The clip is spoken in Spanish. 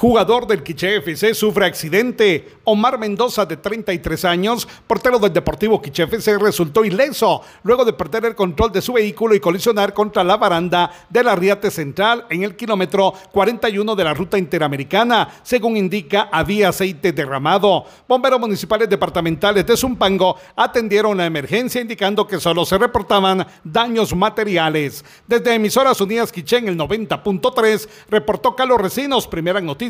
Jugador del Quiché FC sufre accidente. Omar Mendoza, de 33 años, portero del Deportivo Quiché FC, resultó ileso luego de perder el control de su vehículo y colisionar contra la baranda de la Riate Central en el kilómetro 41 de la ruta interamericana. Según indica, había aceite derramado. Bomberos municipales departamentales de Zumpango atendieron la emergencia indicando que solo se reportaban daños materiales. Desde Emisoras Unidas Quiché en el 90.3, reportó Carlos Recinos, primera noticia